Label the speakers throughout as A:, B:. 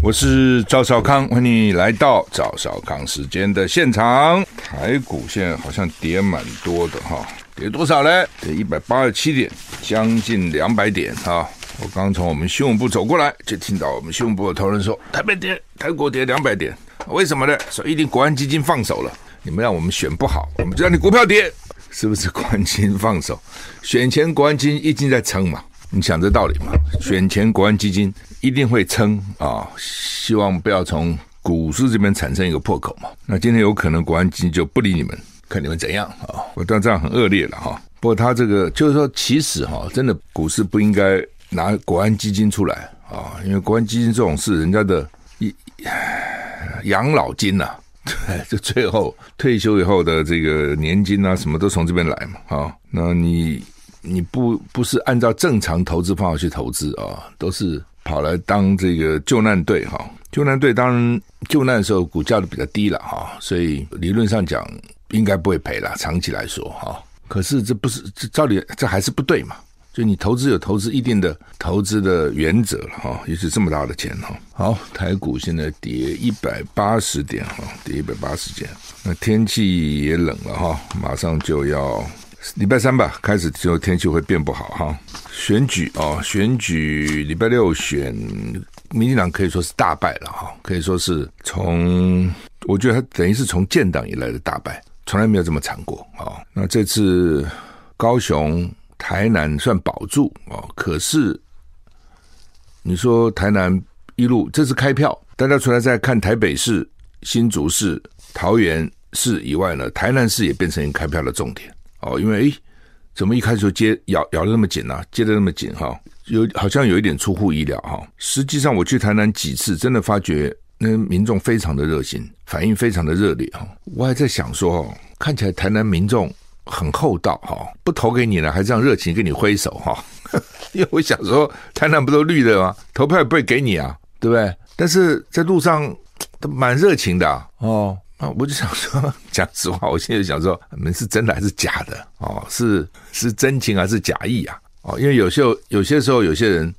A: 我是赵少康，欢迎你来到赵少康时间的现场。台股现在好像跌蛮多的哈，跌多少呢？跌一百八十七点，将近两百点哈。我刚从我们新闻部走过来，就听到我们新闻部的同仁说，台北跌，台股跌两百点，为什么呢？说一定国安基金放手了，你们让我们选不好，我们就让你股票跌，是不是国安基金放手？选前国安基金一直在撑嘛，你想这道理嘛？选前国安基金一定会撑啊，希望不要从。股市这边产生一个破口嘛，那今天有可能国安基金就不理你们，看你们怎样啊！我当然这样很恶劣了哈。不过他这个就是说，其实哈，真的股市不应该拿国安基金出来啊，因为国安基金这种事，人家的一养老金呐，对，就最后退休以后的这个年金啊，什么都从这边来嘛啊。那你你不不是按照正常投资方法去投资啊，都是跑来当这个救难队哈。救难队当然救难的时候股价都比较低了哈，所以理论上讲应该不会赔了，长期来说哈。可是这不是这照理这还是不对嘛？就你投资有投资一定的投资的原则了哈，也是这么大的钱哈。好，台股现在跌一百八十点哈，跌一百八十点。那天气也冷了哈，马上就要礼拜三吧，开始之后天气会变不好哈。选举哦，选举礼拜六选。民进党可以说是大败了哈，可以说是从我觉得他等于是从建党以来的大败，从来没有这么惨过啊。那这次高雄、台南算保住哦，可是你说台南一路这次开票，大家除了在看台北市、新竹市、桃园市以外呢，台南市也变成一个开票的重点哦，因为诶怎么一开始就接咬咬的那么紧呢、啊？接的那么紧哈？有好像有一点出乎意料哈，实际上我去台南几次，真的发觉那民众非常的热心，反应非常的热烈哈。我还在想说，哦看起来台南民众很厚道哈，不投给你了，还这样热情跟你挥手哈。因为我想说，台南不都绿的吗？投票也不会给你啊，对不对？但是在路上都蛮热情的哦。啊，我就想说，讲实话，我现在想说，你们是真的还是假的？哦，是是真情还是假意啊？哦，因为有些有些时候，有些人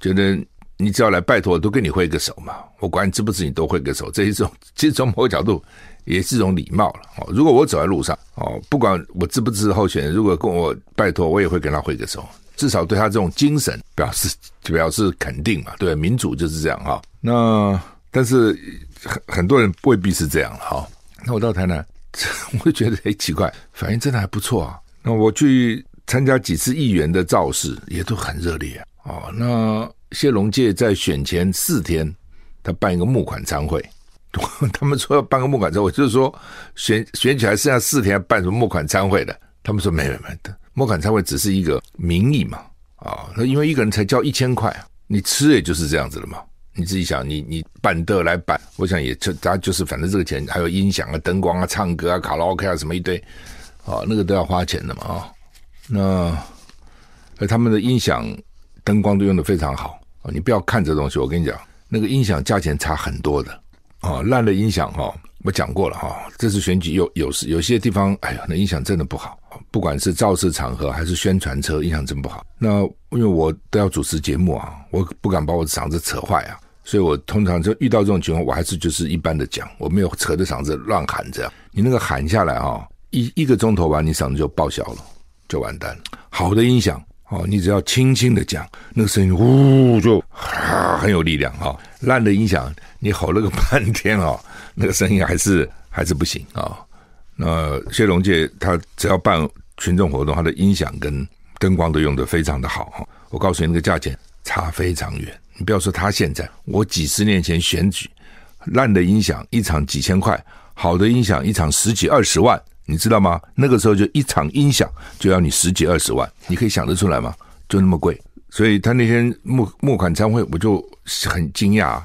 A: 觉得你只要来拜托，都跟你挥个手嘛。我管你知不知，你都挥个手，这一种其实从某个角度也是一种礼貌了。哦，如果我走在路上，哦，不管我知不知候选人，如果跟我拜托，我也会跟他挥个手，至少对他这种精神表示表示肯定嘛。对，民主就是这样哈。那但是很很多人未必是这样哈。那我到台南，我会觉得很奇怪，反应真的还不错啊。那我去。参加几次议员的造势也都很热烈啊！哦，那谢龙介在选前四天，他办一个募款餐会，他们说要办个募款餐会，就是说选选起来剩下四天办什么募款餐会的？他们说没没没的，募款餐会只是一个名义嘛！啊，那因为一个人才交一千块，你吃也就是这样子了嘛。你自己想，你你办的来办，我想也就他就是反正这个钱还有音响啊、灯光啊、唱歌啊、卡拉 OK 啊什么一堆，啊，那个都要花钱的嘛啊。那，而他们的音响、灯光都用的非常好啊！你不要看这东西，我跟你讲，那个音响价钱差很多的啊！烂的音响哈，我讲过了哈。这次选举有有时有些地方，哎呀，那音响真的不好，不管是造势场合还是宣传车，音响真不好。那因为我都要主持节目啊，我不敢把我嗓子扯坏啊，所以我通常就遇到这种情况，我还是就是一般的讲，我没有扯着嗓子乱喊这样。你那个喊下来哈，一一个钟头吧，你嗓子就报销了。就完蛋了。好的音响哦，你只要轻轻的讲，那个声音呜就啊很有力量哈。烂的音响，你吼了个半天啊，那个声音还是还是不行啊。那谢龙介他只要办群众活动，他的音响跟灯光都用得非常的好哈。我告诉你，那个价钱差非常远。你不要说他现在，我几十年前选举，烂的音响一场几千块，好的音响一场十几二十万。你知道吗？那个时候就一场音响就要你十几二十万，你可以想得出来吗？就那么贵，所以他那天募募款餐会，我就很惊讶。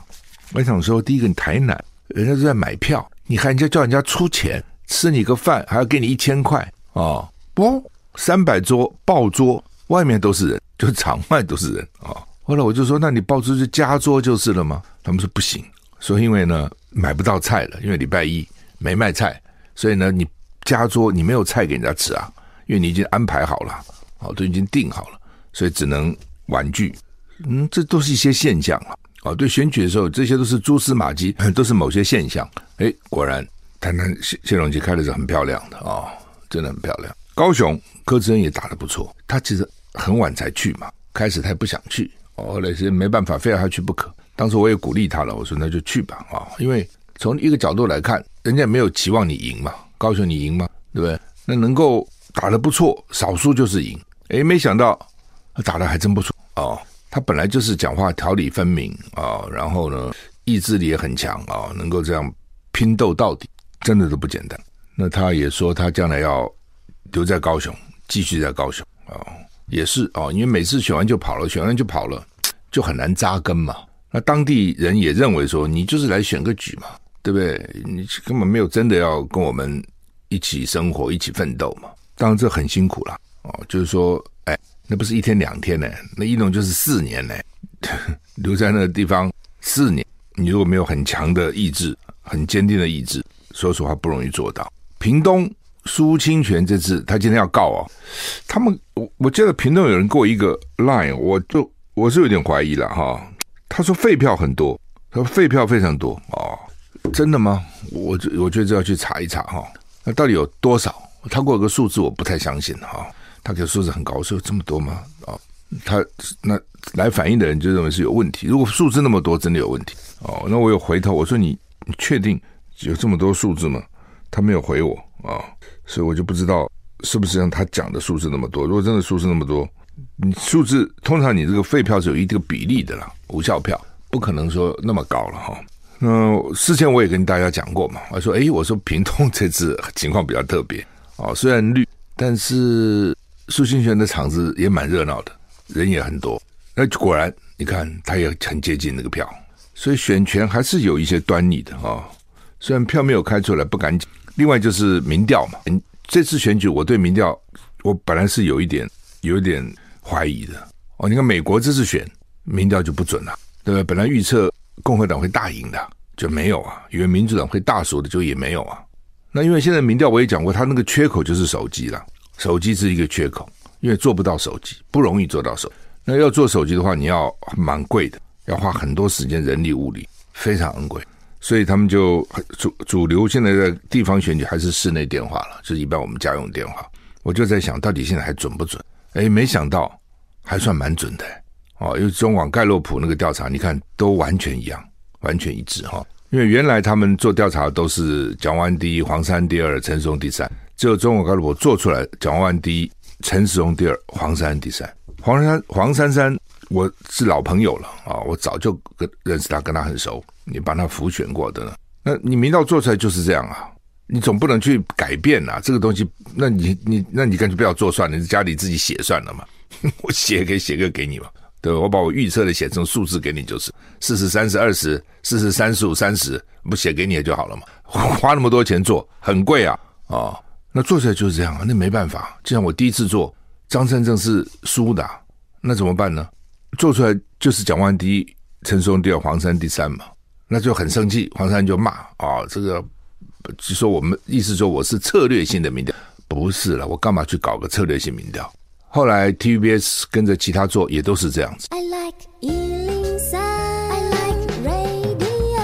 A: 我想说，第一个你台南，人家都在买票，你还人家叫人家出钱吃你个饭，还要给你一千块啊？不，三百桌爆桌，外面都是人，就场外都是人啊。后来我就说，那你爆出去加桌就是了吗？他们说不行，说因为呢买不到菜了，因为礼拜一没卖菜，所以呢你加桌你没有菜给人家吃啊，因为你已经安排好了，哦，都已经订好了，所以只能婉拒。嗯，这都是一些现象啊。哦，对选举的时候，这些都是蛛丝马迹，都是某些现象。哎，果然台南谢谢龙基开的是很漂亮的、哦，真的很漂亮。高雄柯志恩也打得不错，他其实很晚才去嘛，开始他也不想去。后来是没办法，非要他去不可。当时我也鼓励他了，我说那就去吧啊！因为从一个角度来看，人家没有期望你赢嘛，高雄你赢嘛，对不对？那能够打得不错，少输就是赢。诶，没想到他打得还真不错哦。他本来就是讲话条理分明啊，然后呢，意志力也很强啊，能够这样拼斗到底，真的都不简单。那他也说他将来要留在高雄，继续在高雄啊。也是哦，因为每次选完就跑了，选完就跑了，就很难扎根嘛。那当地人也认为说，你就是来选个举嘛，对不对？你根本没有真的要跟我们一起生活、一起奋斗嘛。当然这很辛苦了哦，就是说，哎，那不是一天两天呢，那一弄就是四年呢，留在那个地方四年，你如果没有很强的意志、很坚定的意志，说实话不容易做到。屏东。苏清泉这次他今天要告哦，他们我我记得屏东有人给我一个 line，我就我是有点怀疑了哈。他说废票很多，他说废票非常多哦，真的吗？我我觉得要去查一查哈。那到底有多少？他给我个数字，我不太相信哈。他给数字很高，说这么多吗？啊，他那来反映的人就认为是有问题。如果数字那么多，真的有问题哦。那我有回头，我说你你确定有这么多数字吗？他没有回我啊。所以我就不知道是不是像他讲的数字那么多。如果真的数字那么多，你数字通常你这个废票是有一定比例的啦，无效票不可能说那么高了哈。那事前我也跟大家讲过嘛，我说诶，我说平通这次情况比较特别啊，虽然绿，但是苏清泉的场子也蛮热闹的，人也很多。那果然你看他也很接近那个票，所以选权还是有一些端倪的啊。虽然票没有开出来，不敢讲。另外就是民调嘛，这次选举我对民调，我本来是有一点有一点怀疑的哦。你看美国这次选民调就不准了，对不对？本来预测共和党会大赢的就没有啊，以为民主党会大输的就也没有啊。那因为现在民调我也讲过，它那个缺口就是手机了，手机是一个缺口，因为做不到手机，不容易做到手。那要做手机的话，你要蛮贵的，要花很多时间、人力、物力，非常昂贵。所以他们就主主流现在的地方选举还是室内电话了，就是一般我们家用电话。我就在想到底现在还准不准？哎，没想到还算蛮准的哦。因为中广盖洛普那个调查，你看都完全一样，完全一致哈。因为原来他们做调查都是蒋万第一，黄珊第二，陈时中第三。只有中广盖洛普做出来，蒋万第一，陈时中第二，黄珊第三。黄珊黄珊珊，我是老朋友了啊，我早就跟认识他，跟他很熟。你帮他辅选过的呢？那你明道做出来就是这样啊？你总不能去改变啊？这个东西，那你你那你干脆不要做算了，你在家里自己写算了嘛？我写可以写个给你嘛？对？我把我预测的写成数字给你就是四十三十二十，四十三十五三十，不写给你也就好了嘛？花那么多钱做很贵啊啊、哦！那做出来就是这样啊？那没办法，就像我第一次做张三正是输的，那怎么办呢？做出来就是蒋万第一，陈松第二，黄山第三嘛。那就很生气，黄珊就骂啊、哦，这个就说我们意思说我是策略性的民调，不是了，我干嘛去搞个策略性民调？后来 TVBS 跟着其他做也都是这样子。I like 103, I like radio。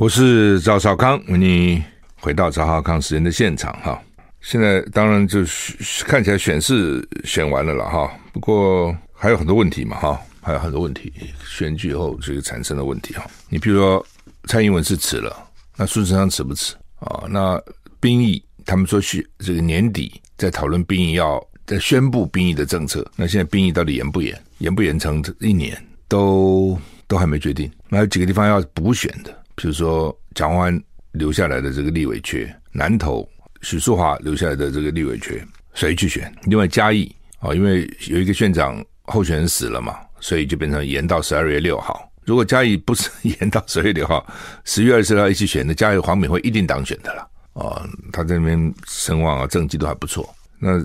A: 我是赵少康，你回到赵少康时间的现场哈。现在当然就是看起来选是选完了了哈，不过还有很多问题嘛哈。还有很多问题，选举后这个产生的问题哈。你比如说蔡英文是辞了，那苏贞昌辞不辞啊？那兵役他们说去这个年底在讨论兵役，要再宣布兵役的政策。那现在兵役到底延不延？延不延成一年都都还没决定。那有几个地方要补选的，比如说蒋万安留下来的这个立委缺，南投许淑华留下来的这个立委缺，谁去选？另外嘉义啊，因为有一个县长。候选人死了嘛，所以就变成延到十二月六号。如果嘉义不是延到十二月六号，十月二十号一起选的，嘉义黄敏惠一定当选的了。哦，他这边声望啊，政绩都还不错。那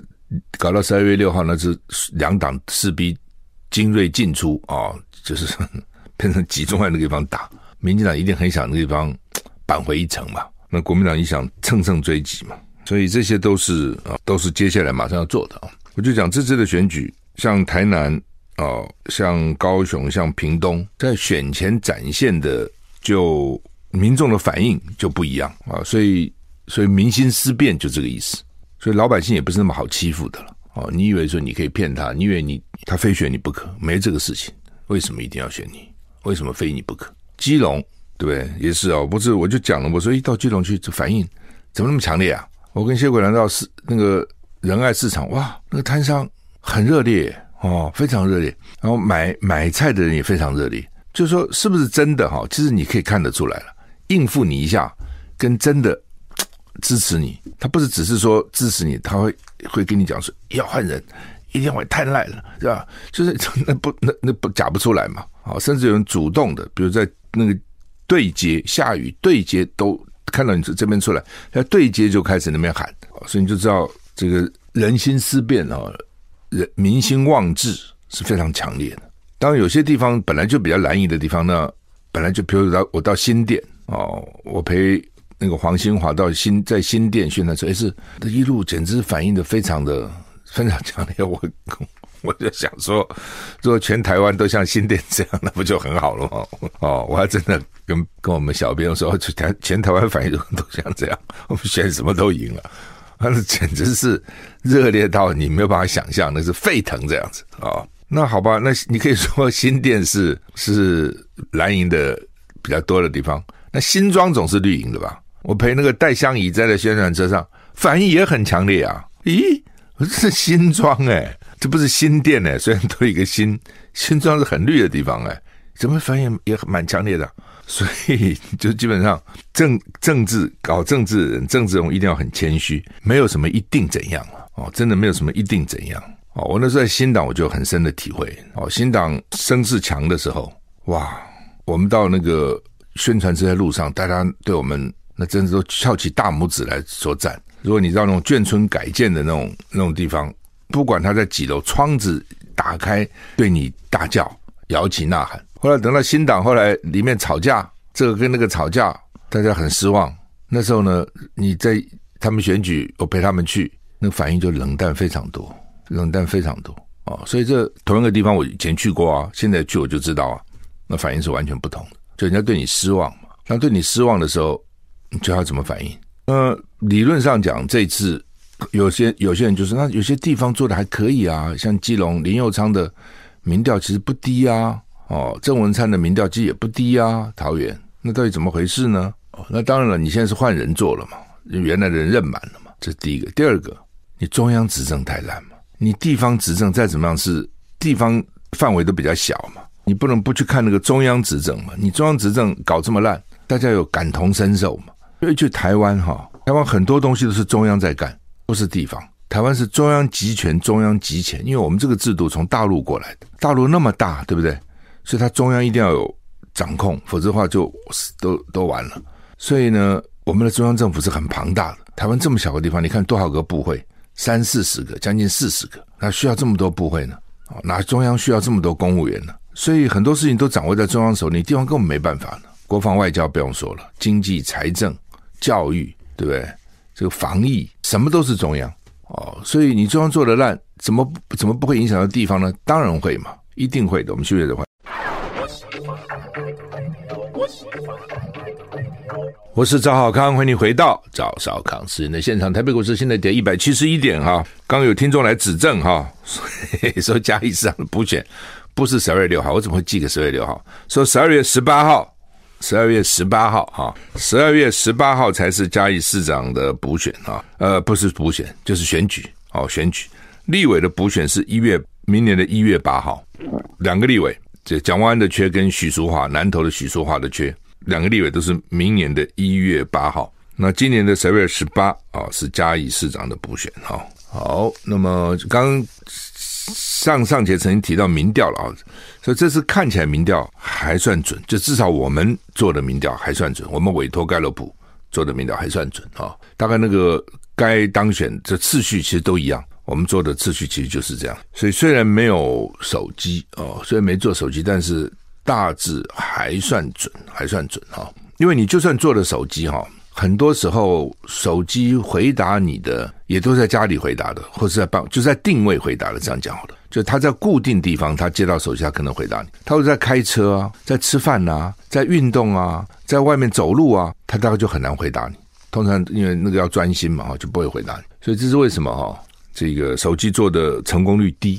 A: 搞到十二月六号，那是两党势必精锐尽出啊、就是 变成集中在那个地方打。民进党一定很想那个地方 扳回一城嘛，那国民党也想乘胜追击嘛，所以这些都是啊，都是接下来马上要做的啊。我就讲这次的选举，像台南。哦，像高雄、像屏东，在选前展现的就民众的反应就不一样啊，所以所以民心思变就这个意思，所以老百姓也不是那么好欺负的了哦。你以为说你可以骗他，你以为你他非选你不可，没这个事情，为什么一定要选你？为什么非你不可？基隆对不对？也是哦，不是我就讲了，我说一到基隆去，这反应怎么那么强烈啊？我跟谢轨来到市那个仁爱市场，哇，那个摊商很热烈。哦，非常热烈，然后买买菜的人也非常热烈，就说是不是真的哈？其实你可以看得出来了，应付你一下，跟真的支持你，他不是只是说支持你，他会会跟你讲说要换人，一定会太烂了，是吧？就是 那不那那不假不出来嘛，啊，甚至有人主动的，比如在那个对接下雨对接都看到你这这边出来，在对接就开始那边喊，所以你就知道这个人心思变啊。人民心望志是非常强烈的。当然，有些地方本来就比较蓝营的地方呢，本来就，比如到我到新店哦，我陪那个黄兴华到新在新店宣传车，也是这一路简直反应的非常的非常强烈。我 我就想说，如果全台湾都像新店这样，那不就很好了吗？哦，我还真的跟跟我们小编说，全全台湾反应都像这样，我们选什么都赢了。那 简直是热烈到你没有办法想象，那是沸腾这样子啊、那好吧，那你可以说 新店是是蓝营的比较多的地方，那新庄总是绿营的吧？我陪那个戴相仪在的宣传车上，反应也很强烈啊！咦，这是新庄哎、这不是新店哎、虽然都一个新，新庄是很绿的地方哎、怎么反应也蛮强烈的？所以，就基本上政政治搞政治人，政治人一定要很谦虚，没有什么一定怎样哦，真的没有什么一定怎样哦。我那时候在新党，我就很深的体会哦。新党声势强的时候，哇，我们到那个宣传车在路上，大家对我们那真的都翘起大拇指来说赞。如果你到那种眷村改建的那种那种地方，不管他在几楼，窗子打开对你大叫，摇旗呐喊。后来等到新党，后来里面吵架，这个跟那个吵架，大家很失望。那时候呢，你在他们选举，我陪他们去，那个反应就冷淡非常多，冷淡非常多哦。所以这同一个地方，我以前去过啊，现在去我就知道啊，那反应是完全不同的。就人家对你失望嘛，那对你失望的时候，你就要怎么反应？呃，理论上讲，这次有些有些人就是那有些地方做的还可以啊，像基隆林佑昌的民调其实不低啊。哦，郑文灿的民调其实也不低啊，桃园那到底怎么回事呢？哦，那当然了，你现在是换人做了嘛，原来的人任满了嘛，这是第一个。第二个，你中央执政太烂嘛，你地方执政再怎么样是地方范围都比较小嘛，你不能不去看那个中央执政嘛。你中央执政搞这么烂，大家有感同身受嘛？因为去台湾哈，台湾很多东西都是中央在干，不是地方。台湾是中央集权，中央集权，因为我们这个制度从大陆过来的，大陆那么大，对不对？所以，他中央一定要有掌控，否则的话就都都完了。所以呢，我们的中央政府是很庞大的。台湾这么小个地方，你看多少个部会，三四十个，将近四十个，那需要这么多部会呢？哪中央需要这么多公务员呢？所以很多事情都掌握在中央手里，地方根本没办法呢。国防外交不用说了，经济、财政、教育，对不对？这个防疫，什么都是中央哦。所以你中央做的烂，怎么怎么不会影响到地方呢？当然会嘛，一定会的。我们休息的话。我是赵少康，欢迎你回到赵少康时人的现场。台北股市现在跌一百七十一点哈，刚有听众来指正哈，说嘉义市场的补选不是十二月六号，我怎么会记个十二月六号？说十二月十八号，十二月十八号哈，十二月十八号才是嘉义市长的补选啊，呃，不是补选就是选举哦，选举立委的补选是一月明年的一月八号，两个立委，这蒋万安的缺跟许淑华南投的许淑华的缺。两个立委都是明年的一月八号，那今年的十二月十八啊是嘉义市长的补选哈。好，那么刚上上节曾经提到民调了啊，所以这次看起来民调还算准，就至少我们做的民调还算准，我们委托盖洛普做的民调还算准啊。大概那个该当选这次序其实都一样，我们做的次序其实就是这样。所以虽然没有手机哦，虽然没做手机，但是大致还算准，还算准哈。因为你就算做了手机哈。很多时候，手机回答你的也都在家里回答的，或是在办，就在定位回答的。这样讲好了，就他在固定地方，他接到手机，他可能回答你。他会在开车啊，在吃饭啊，在运动啊，在外面走路啊，他大概就很难回答你。通常因为那个要专心嘛，哈，就不会回答你。所以这是为什么哈？这个手机做的成功率低，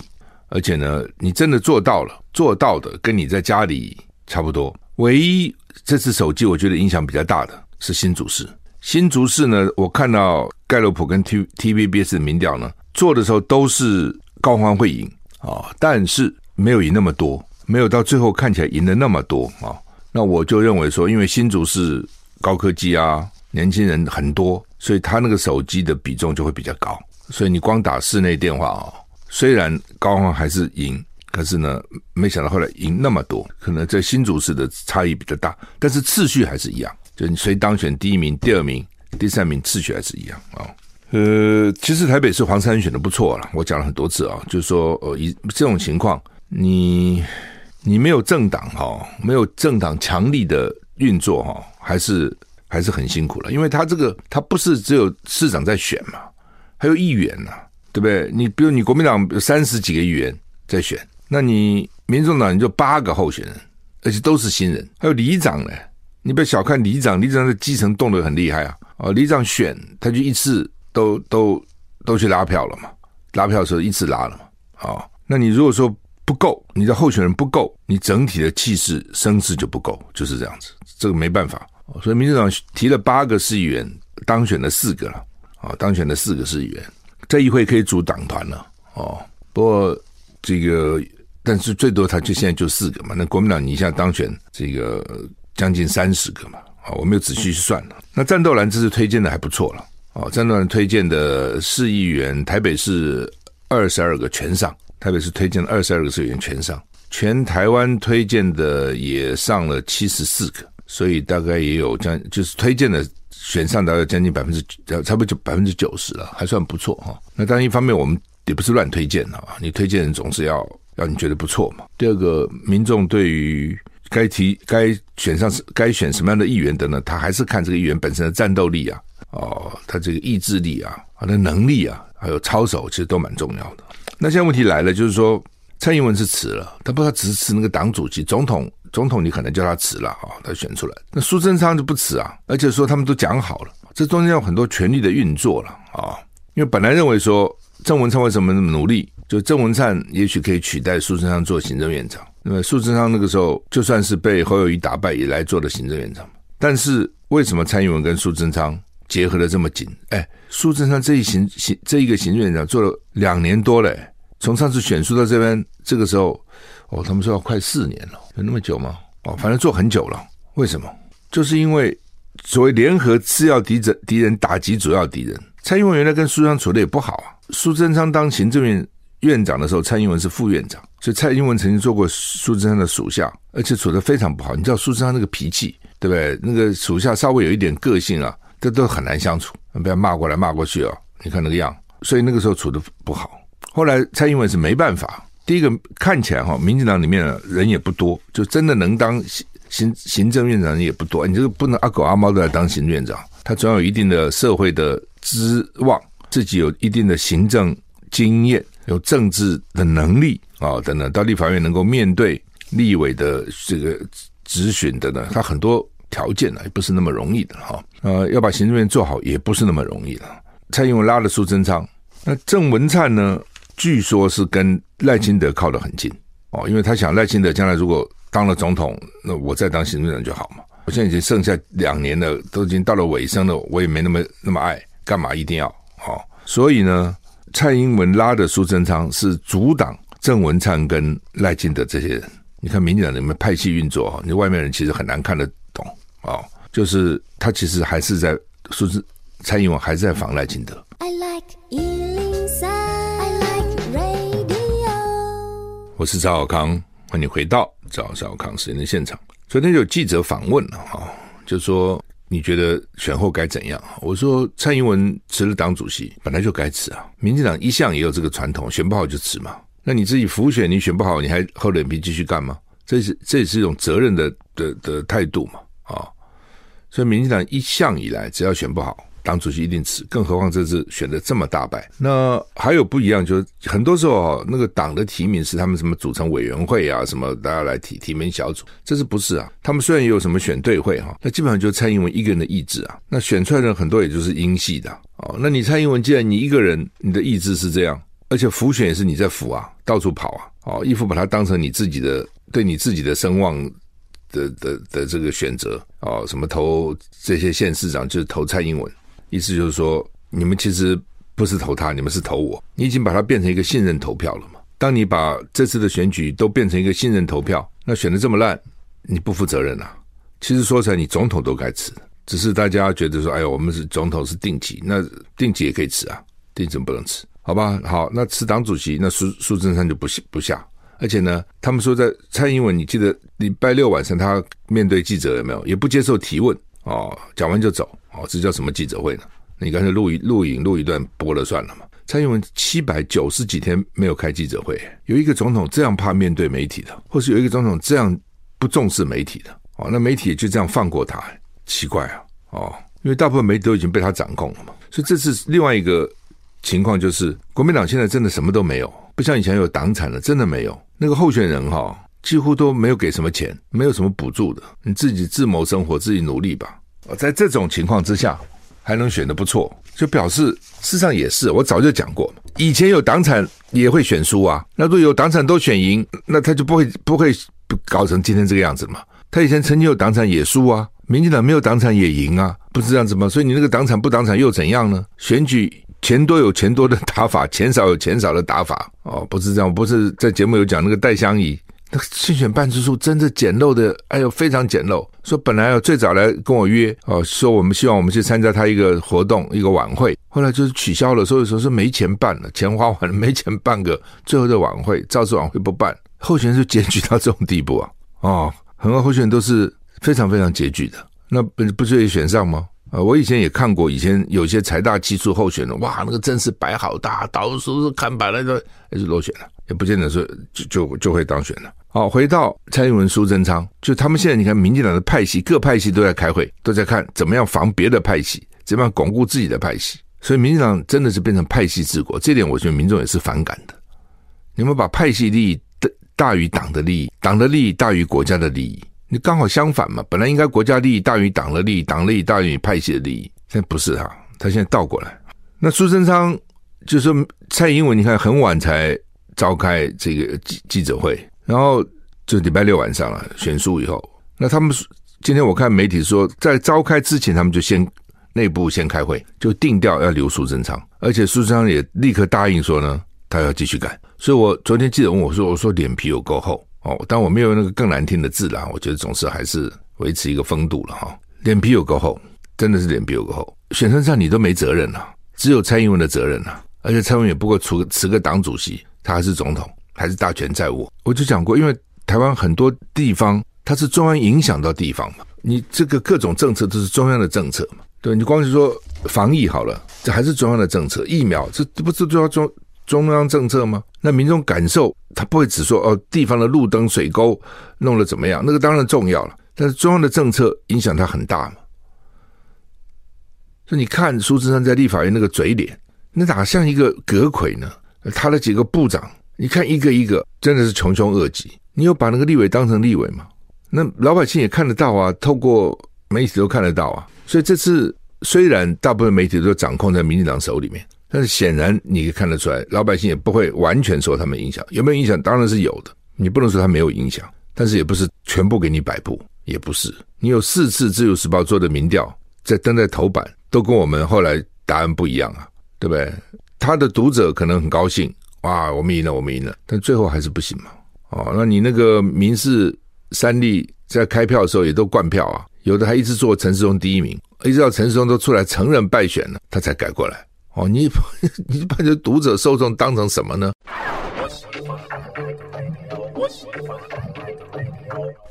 A: 而且呢，你真的做到了，做到的跟你在家里差不多。唯一这次手机我觉得影响比较大的。是新竹市，新竹市呢，我看到盖洛普跟 T TVBS 的民调呢，做的时候都是高欢会赢啊，但是没有赢那么多，没有到最后看起来赢的那么多啊。那我就认为说，因为新竹市高科技啊，年轻人很多，所以他那个手机的比重就会比较高。所以你光打室内电话啊，虽然高欢还是赢，可是呢，没想到后来赢那么多，可能在新竹市的差异比较大，但是次序还是一样。就你谁当选第一名、第二名、第三名，次序还是一样啊？呃，其实台北市黄珊选的不错了，我讲了很多次啊，就是说，呃，以这种情况，你你没有政党哈，没有政党强力的运作哈，还是还是很辛苦了，因为他这个他不是只有市长在选嘛，还有议员呐，对不对？你比如你国民党有三十几个议员在选，那你民众党你就八个候选人，而且都是新人，还有里长呢。你不要小看里长，里长的基层动得很厉害啊！哦，里长选他就一次都都都去拉票了嘛，拉票的时候一次拉了嘛。哦，那你如果说不够，你的候选人不够，你整体的气势声势就不够，就是这样子。这个没办法。所以民进党提了八个市议员，当选了四个了。啊，当选了四个市议员，在议会可以组党团了。哦，不过这个，但是最多他就现在就四个嘛。那国民党你一下当选这个。将近三十个嘛，啊，我没有仔细去算了。那战斗蓝这次推荐的还不错了，哦，战斗蓝推荐的市议员，台北市二十二个全上，台北市推荐的二十二个市议员全上，全台湾推荐的也上了七十四个，所以大概也有将就是推荐的选上大概将近百分之差不多就百分之九十了，还算不错哈。那当然一方面我们也不是乱推荐啊，你推荐人总是要要你觉得不错嘛。第二个，民众对于该提该选上该选什么样的议员等等？他还是看这个议员本身的战斗力啊，哦，他这个意志力啊，他的能力啊，还有操守，其实都蛮重要的。那现在问题来了，就是说蔡英文是辞了，他不知道只是辞那个党主席，总统总统你可能叫他辞了啊，他选出来。那苏贞昌就不辞啊，而且说他们都讲好了，这中间有很多权力的运作了啊。因为本来认为说郑文灿为什么那么努力，就郑文灿也许可以取代苏贞昌做行政院长。那么苏贞昌那个时候就算是被侯友宜打败，也来做了行政院长。但是为什么蔡英文跟苏贞昌结合的这么紧？哎，苏贞昌这一行行这一个行政院长做了两年多了，从上次选书到这边，这个时候哦，他们说要快四年了，有那么久吗？哦，反正做很久了。为什么？就是因为所谓联合次要敌人，敌人打击主要敌人。蔡英文原来跟苏贞昌处的也不好啊。苏贞昌当行政院院长的时候，蔡英文是副院长。所以蔡英文曾经做过苏贞昌的属下，而且处得非常不好。你知道苏贞昌那个脾气，对不对？那个属下稍微有一点个性啊，这都很难相处。不要骂过来骂过去啊！你看那个样，所以那个时候处得不好。后来蔡英文是没办法，第一个看起来哈，民进党里面人也不多，就真的能当行行行政院长的人也不多。你这个不能阿狗阿猫都来当行政院长，他总有一定的社会的资望，自己有一定的行政经验，有政治的能力。啊，等等，到立法院能够面对立委的这个质询的呢，他很多条件呢，也不是那么容易的哈。呃，要把行政院做好，也不是那么容易的。蔡英文拉了苏贞昌，那郑文灿呢，据说是跟赖清德靠得很近哦，因为他想赖清德将来如果当了总统，那我再当行政长就好嘛。我现在已经剩下两年了，都已经到了尾声了，我也没那么那么爱，干嘛一定要？哦，所以呢，蔡英文拉的苏贞昌是阻挡。郑文灿跟赖清德这些人，你看民进党里面派系运作，你外面人其实很难看得懂啊。就是他其实还是在苏贞蔡英文还是在防赖清德。I like 103, I like radio 我是赵小康，欢迎你回到赵少康时间的现场。昨天就有记者访问了哈，就说你觉得选后该怎样？我说蔡英文辞了党主席，本来就该辞啊。民进党一向也有这个传统，选不好就辞嘛。那你自己浮选，你选不好，你还厚脸皮继续干吗？这是这也是一种责任的的的态度嘛啊。所以民进党一向以来，只要选不好。党主席一定辞，更何况这次选的这么大败。那还有不一样，就是很多时候啊那个党的提名是他们什么组成委员会啊，什么大家来提提名小组，这是不是啊？他们虽然也有什么选对会哈，那基本上就是蔡英文一个人的意志啊。那选出来的人很多也就是英系的哦。那你蔡英文既然你一个人，你的意志是这样，而且辅选也是你在辅啊，到处跑啊，哦，一副把它当成你自己的，对你自己的声望的的，的这个选择哦，什么投这些县市长就是投蔡英文。意思就是说，你们其实不是投他，你们是投我。你已经把它变成一个信任投票了嘛？当你把这次的选举都变成一个信任投票，那选的这么烂，你不负责任啊！其实说起来，你总统都该辞，只是大家觉得说，哎呦，我们是总统是定级，那定级也可以辞啊，定期不能辞？好吧？好，那辞党主席，那苏苏贞昌就不不下，而且呢，他们说在蔡英文，你记得礼拜六晚上他面对记者有没有？也不接受提问哦，讲完就走。哦，这叫什么记者会呢？你干脆录一录影录一段播了算了嘛。蔡英文七百九十几天没有开记者会，有一个总统这样怕面对媒体的，或是有一个总统这样不重视媒体的，哦，那媒体也就这样放过他，奇怪啊，哦，因为大部分媒体都已经被他掌控了嘛。所以这次另外一个情况就是，国民党现在真的什么都没有，不像以前有党产了，真的没有。那个候选人哈、哦，几乎都没有给什么钱，没有什么补助的，你自己自谋生活，自己努力吧。在这种情况之下，还能选得不错，就表示事实上也是。我早就讲过，以前有党产也会选输啊。那如果有党产都选赢，那他就不会不会搞成今天这个样子嘛。他以前曾经有党产也输啊，民进党没有党产也赢啊，不是这样子吗？所以你那个党产不党产又怎样呢？选举钱多有钱多的打法，钱少有钱少的打法。哦，不是这样，不是在节目有讲那个戴相仪。那竞选办事处真的简陋的，哎呦，非常简陋。说本来要最早来跟我约哦，说我们希望我们去参加他一个活动，一个晚会，后来就是取消了。所以说是没钱办了，钱花完了，没钱办个最后的晚会，造势晚会不办，候选人就拮据到这种地步啊！哦，很多候选人都是非常非常拮据的，那不不就也选上吗？啊，我以前也看过，以前有些财大气粗候选人，哇，那个阵势摆好大，到处是看板来的，也是落选了，也不见得说就就就会当选了。好，回到蔡英文、苏贞昌，就他们现在，你看，民进党的派系，各派系都在开会，都在看怎么样防别的派系，怎么样巩固自己的派系。所以，民进党真的是变成派系治国，这点我觉得民众也是反感的。你们把派系利益大大于党的利益，党的利益大于国家的利益，你刚好相反嘛。本来应该国家利益大于党的利益，党利益大于派系的利益，现在不是他，他现在倒过来。那苏贞昌就是说蔡英文，你看很晚才召开这个记记者会。然后就礼拜六晚上了，选书以后，那他们今天我看媒体说，在召开之前，他们就先内部先开会，就定调要留苏贞昌，而且苏贞昌也立刻答应说呢，他要继续干。所以我昨天记者问我说：“我说脸皮有够厚哦，但我没有那个更难听的字啦，我觉得总是还是维持一个风度了哈。脸皮有够厚，真的是脸皮有够厚。选上上你都没责任了，只有蔡英文的责任了，而且蔡英文也不过辞辞个党主席，他还是总统。”还是大权在握，我就讲过，因为台湾很多地方它是中央影响到地方嘛，你这个各种政策都是中央的政策嘛，对，你光是说防疫好了，这还是中央的政策，疫苗这这不是中央中中央政策吗？那民众感受他不会只说哦，地方的路灯水沟弄得怎么样，那个当然重要了，但是中央的政策影响他很大嘛。所以你看苏贞昌在立法院那个嘴脸，那哪像一个阁揆呢？他的几个部长。你看一个一个真的是穷凶恶极，你有把那个立委当成立委吗？那老百姓也看得到啊，透过媒体都看得到啊。所以这次虽然大部分媒体都掌控在民进党手里面，但是显然你可以看得出来，老百姓也不会完全受他们影响。有没有影响？当然是有的。你不能说他没有影响，但是也不是全部给你摆布，也不是。你有四次自由时报做的民调，在登在头版，都跟我们后来答案不一样啊，对不对？他的读者可能很高兴。哇，我们赢了，我们赢了，但最后还是不行嘛。哦，那你那个民视三立在开票的时候也都灌票啊，有的还一直做陈时中第一名，一直到陈时中都出来承认败选了，他才改过来。哦，你 你把这读者受众当成什么呢？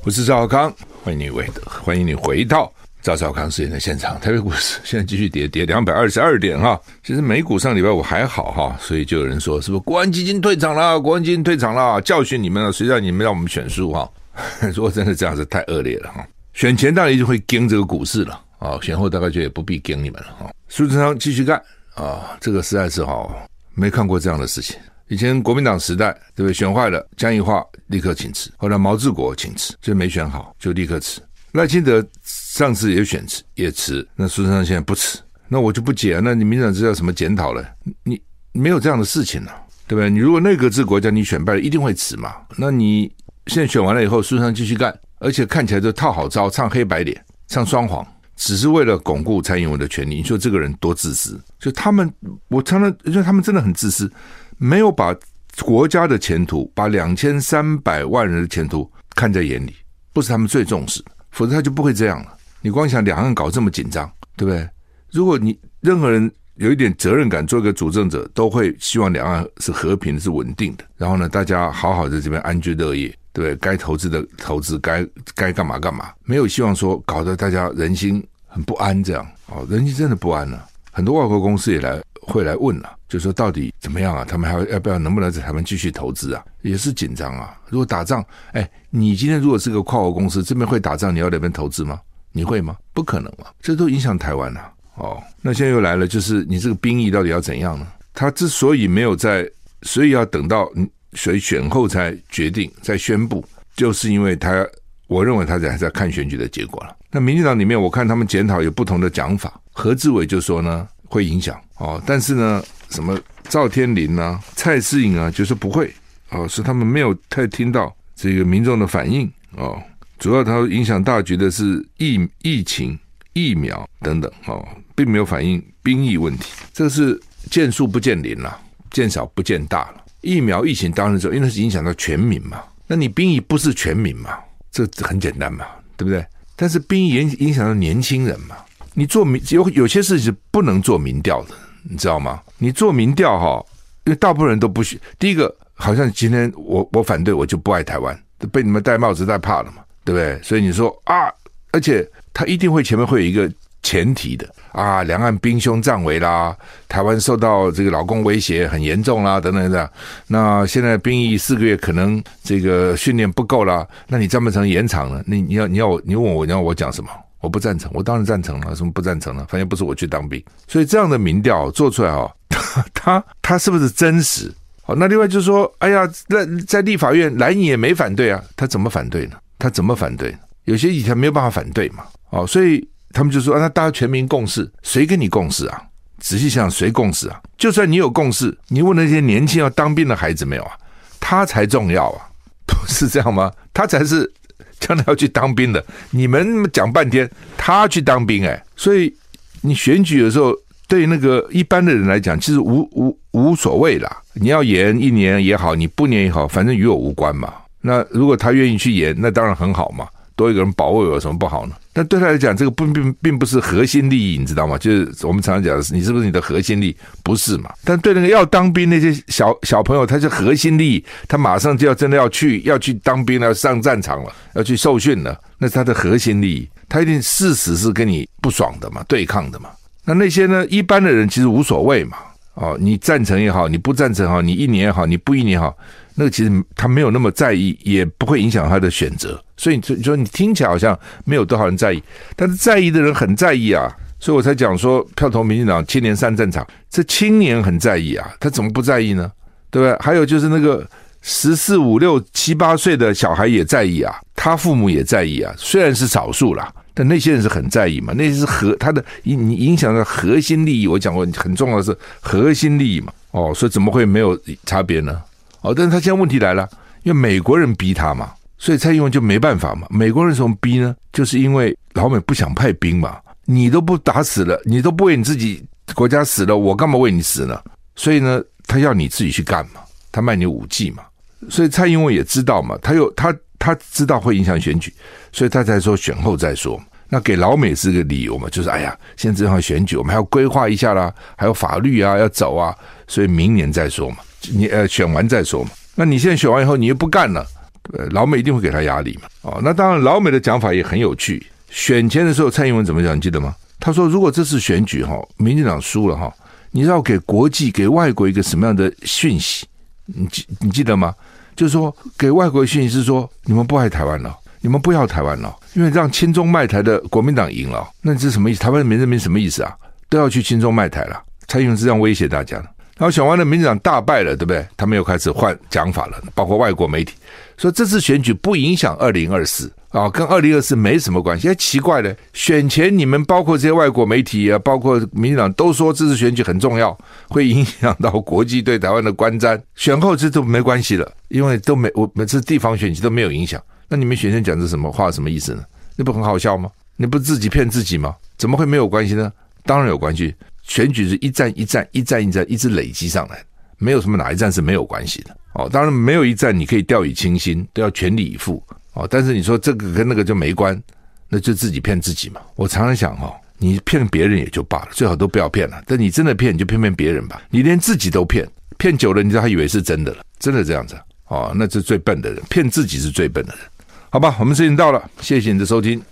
A: 我是赵小康，欢迎你回，欢迎你回到赵少康时间的现场。台北股市 现在继续跌，跌两百二十二点哈。其实美股上礼拜五还好哈，所以就有人说是不是国安基金退场了？国安基金退场了，教训你们了，谁让你们让我们选输哈？如果真的这样子太恶劣了哈。选前当然就会盯这个股市了啊，选后大概就也不必盯你们了哈。苏志昌继续干啊，这个实在是哈没看过这样的事情。以前国民党时代，对不对？选坏了，江宜樺立刻请辞。后来毛治国请辞，就没选好，就立刻辞。赖清德上次也选辞，也辞。那苏贞昌现在不辞，那我就不解。那你民党知道什么检讨了？你没有这样的事情了，对不对？你如果内阁制国家，你选败了，一定会辞嘛。那你现在选完了以后，苏贞昌继续干，而且看起来就套好招，唱黑白脸，唱双簧，只是为了巩固蔡英文的权利。你说这个人多自私？就他们，我常常觉得他们真的很自私。没有把国家的前途，把两千三百万人的前途看在眼里，不是他们最重视，否则他就不会这样了。你光想两岸搞这么紧张，对不对？如果你任何人有一点责任感，做一个主政者，都会希望两岸是和平、是稳定的。然后呢，大家好好在这边安居乐业，对不对？该投资的投资，该该干嘛干嘛，没有希望说搞得大家人心很不安这样。哦，人心真的不安了。很多外国公司也来。会来问了、啊，就说到底怎么样啊？他们还要不要能不能在台湾继续投资啊？也是紧张啊。如果打仗，哎，你今天如果是个跨国公司，这边会打仗，你要那边投资吗？你会吗？不可能嘛，这都影响台湾了、啊。哦，那现在又来了，就是你这个兵役到底要怎样呢？他之所以没有在，所以要等到谁选后才决定、再宣布，就是因为他，我认为他还在看选举的结果了。那民进党里面，我看他们检讨有不同的讲法。何志伟就说呢。会影响哦，但是呢，什么赵天麟啊、蔡适应啊，就是不会哦，是他们没有太听到这个民众的反应哦。主要它影响大局的是疫疫情、疫苗等等哦，并没有反映兵役问题。这是见树不见林了，见少不见大了。疫苗、疫情当然之后，因为是影响到全民嘛。那你兵役不是全民嘛？这很简单嘛，对不对？但是兵影影响到年轻人嘛。你做民有有些事情是不能做民调的，你知道吗？你做民调哈，因为大部分人都不许。第一个，好像今天我我反对，我就不爱台湾，被你们戴帽子戴怕了嘛，对不对？所以你说啊，而且他一定会前面会有一个前提的啊，两岸兵凶战危啦，台湾受到这个老公威胁很严重啦，等等等。那现在兵役四个月可能这个训练不够啦，那你赞不成延长了？你你要你要你问我你要我讲什么？我不赞成，我当然赞成了。什么不赞成了？反正不是我去当兵，所以这样的民调做出来哦，他他是不是真实？好，那另外就是说，哎呀，那在立法院蓝营也没反对啊，他怎么反对呢？他怎么反对？有些以前没有办法反对嘛。哦，所以他们就说，那大家全民共事，谁跟你共事啊？仔细想想，谁共事啊？就算你有共识，你问那些年轻要当兵的孩子没有啊？他才重要啊，不是这样吗？他才是。将来要去当兵的，你们讲半天，他去当兵哎，所以你选举的时候，对那个一般的人来讲，其实无无无所谓啦。你要延一年也好，你不延也好，反正与我无关嘛。那如果他愿意去延，那当然很好嘛。多一个人保卫有什么不好呢？但对他来讲，这个并并并不是核心利益，你知道吗？就是我们常常讲的，你是不是你的核心利益？不是嘛？但对那个要当兵那些小小朋友，他是核心利益，他马上就要真的要去要去当兵了，上战场了，要去受训了，那是他的核心利益，他一定事实是跟你不爽的嘛，对抗的嘛。那那些呢，一般的人其实无所谓嘛。哦，你赞成也好，你不赞成也好，你一年也好，你不一年也好。那个其实他没有那么在意，也不会影响他的选择，所以你说你听起来好像没有多少人在意，但是在意的人很在意啊，所以我才讲说票投民进党青年上战场，这青年很在意啊，他怎么不在意呢？对不对？还有就是那个十四五六七八岁的小孩也在意啊，他父母也在意啊，虽然是少数啦，但那些人是很在意嘛，那是核他的影影响的核心利益，我讲过很重要的是核心利益嘛，哦，所以怎么会没有差别呢？哦，但是他现在问题来了，因为美国人逼他嘛，所以蔡英文就没办法嘛。美国人怎么逼呢？就是因为老美不想派兵嘛，你都不打死了，你都不为你自己国家死了，我干嘛为你死呢？所以呢，他要你自己去干嘛，他卖你武器嘛。所以蔡英文也知道嘛，他又他他知道会影响选举，所以他才说选后再说。那给老美是个理由嘛，就是哎呀，现在正好选举，我们还要规划一下啦，还有法律啊要走啊，所以明年再说嘛。你呃选完再说嘛？那你现在选完以后，你又不干了，对，老美一定会给他压力嘛。哦，那当然，老美的讲法也很有趣。选前的时候，蔡英文怎么讲？你记得吗？他说，如果这次选举哈，民进党输了哈，你要给国际、给外国一个什么样的讯息？你记你记得吗？就是说，给外国的讯息是说，你们不爱台湾了，你们不要台湾了，因为让亲中卖台的国民党赢了，那这是什么意思？台湾的民人民什么意思啊？都要去亲中卖台了。蔡英文是这样威胁大家的。然后选完了，民进党大败了，对不对？他们又开始换讲法了，包括外国媒体说这次选举不影响二零二四啊，跟二零二四没什么关系。哎，奇怪了，选前你们包括这些外国媒体啊，包括民进党都说这次选举很重要，会影响到国际对台湾的观瞻。选后这都没关系了，因为都没我每次地方选举都没有影响。那你们选前讲这什么话，什么意思呢？那不很好笑吗？你不自己骗自己吗？怎么会没有关系呢？当然有关系。选举是一战一战一战一战一直累积上来，没有什么哪一战是没有关系的哦。当然没有一战你可以掉以轻心，都要全力以赴哦。但是你说这个跟那个就没关，那就自己骗自己嘛。我常常想哦，你骗别人也就罢了，最好都不要骗了。但你真的骗，你就骗骗别人吧。你连自己都骗，骗久了，你知道他以为是真的了，真的这样子哦，那是最笨的人，骗自己是最笨的人。好吧，我们时间到了，谢谢你的收听，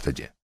A: 再见。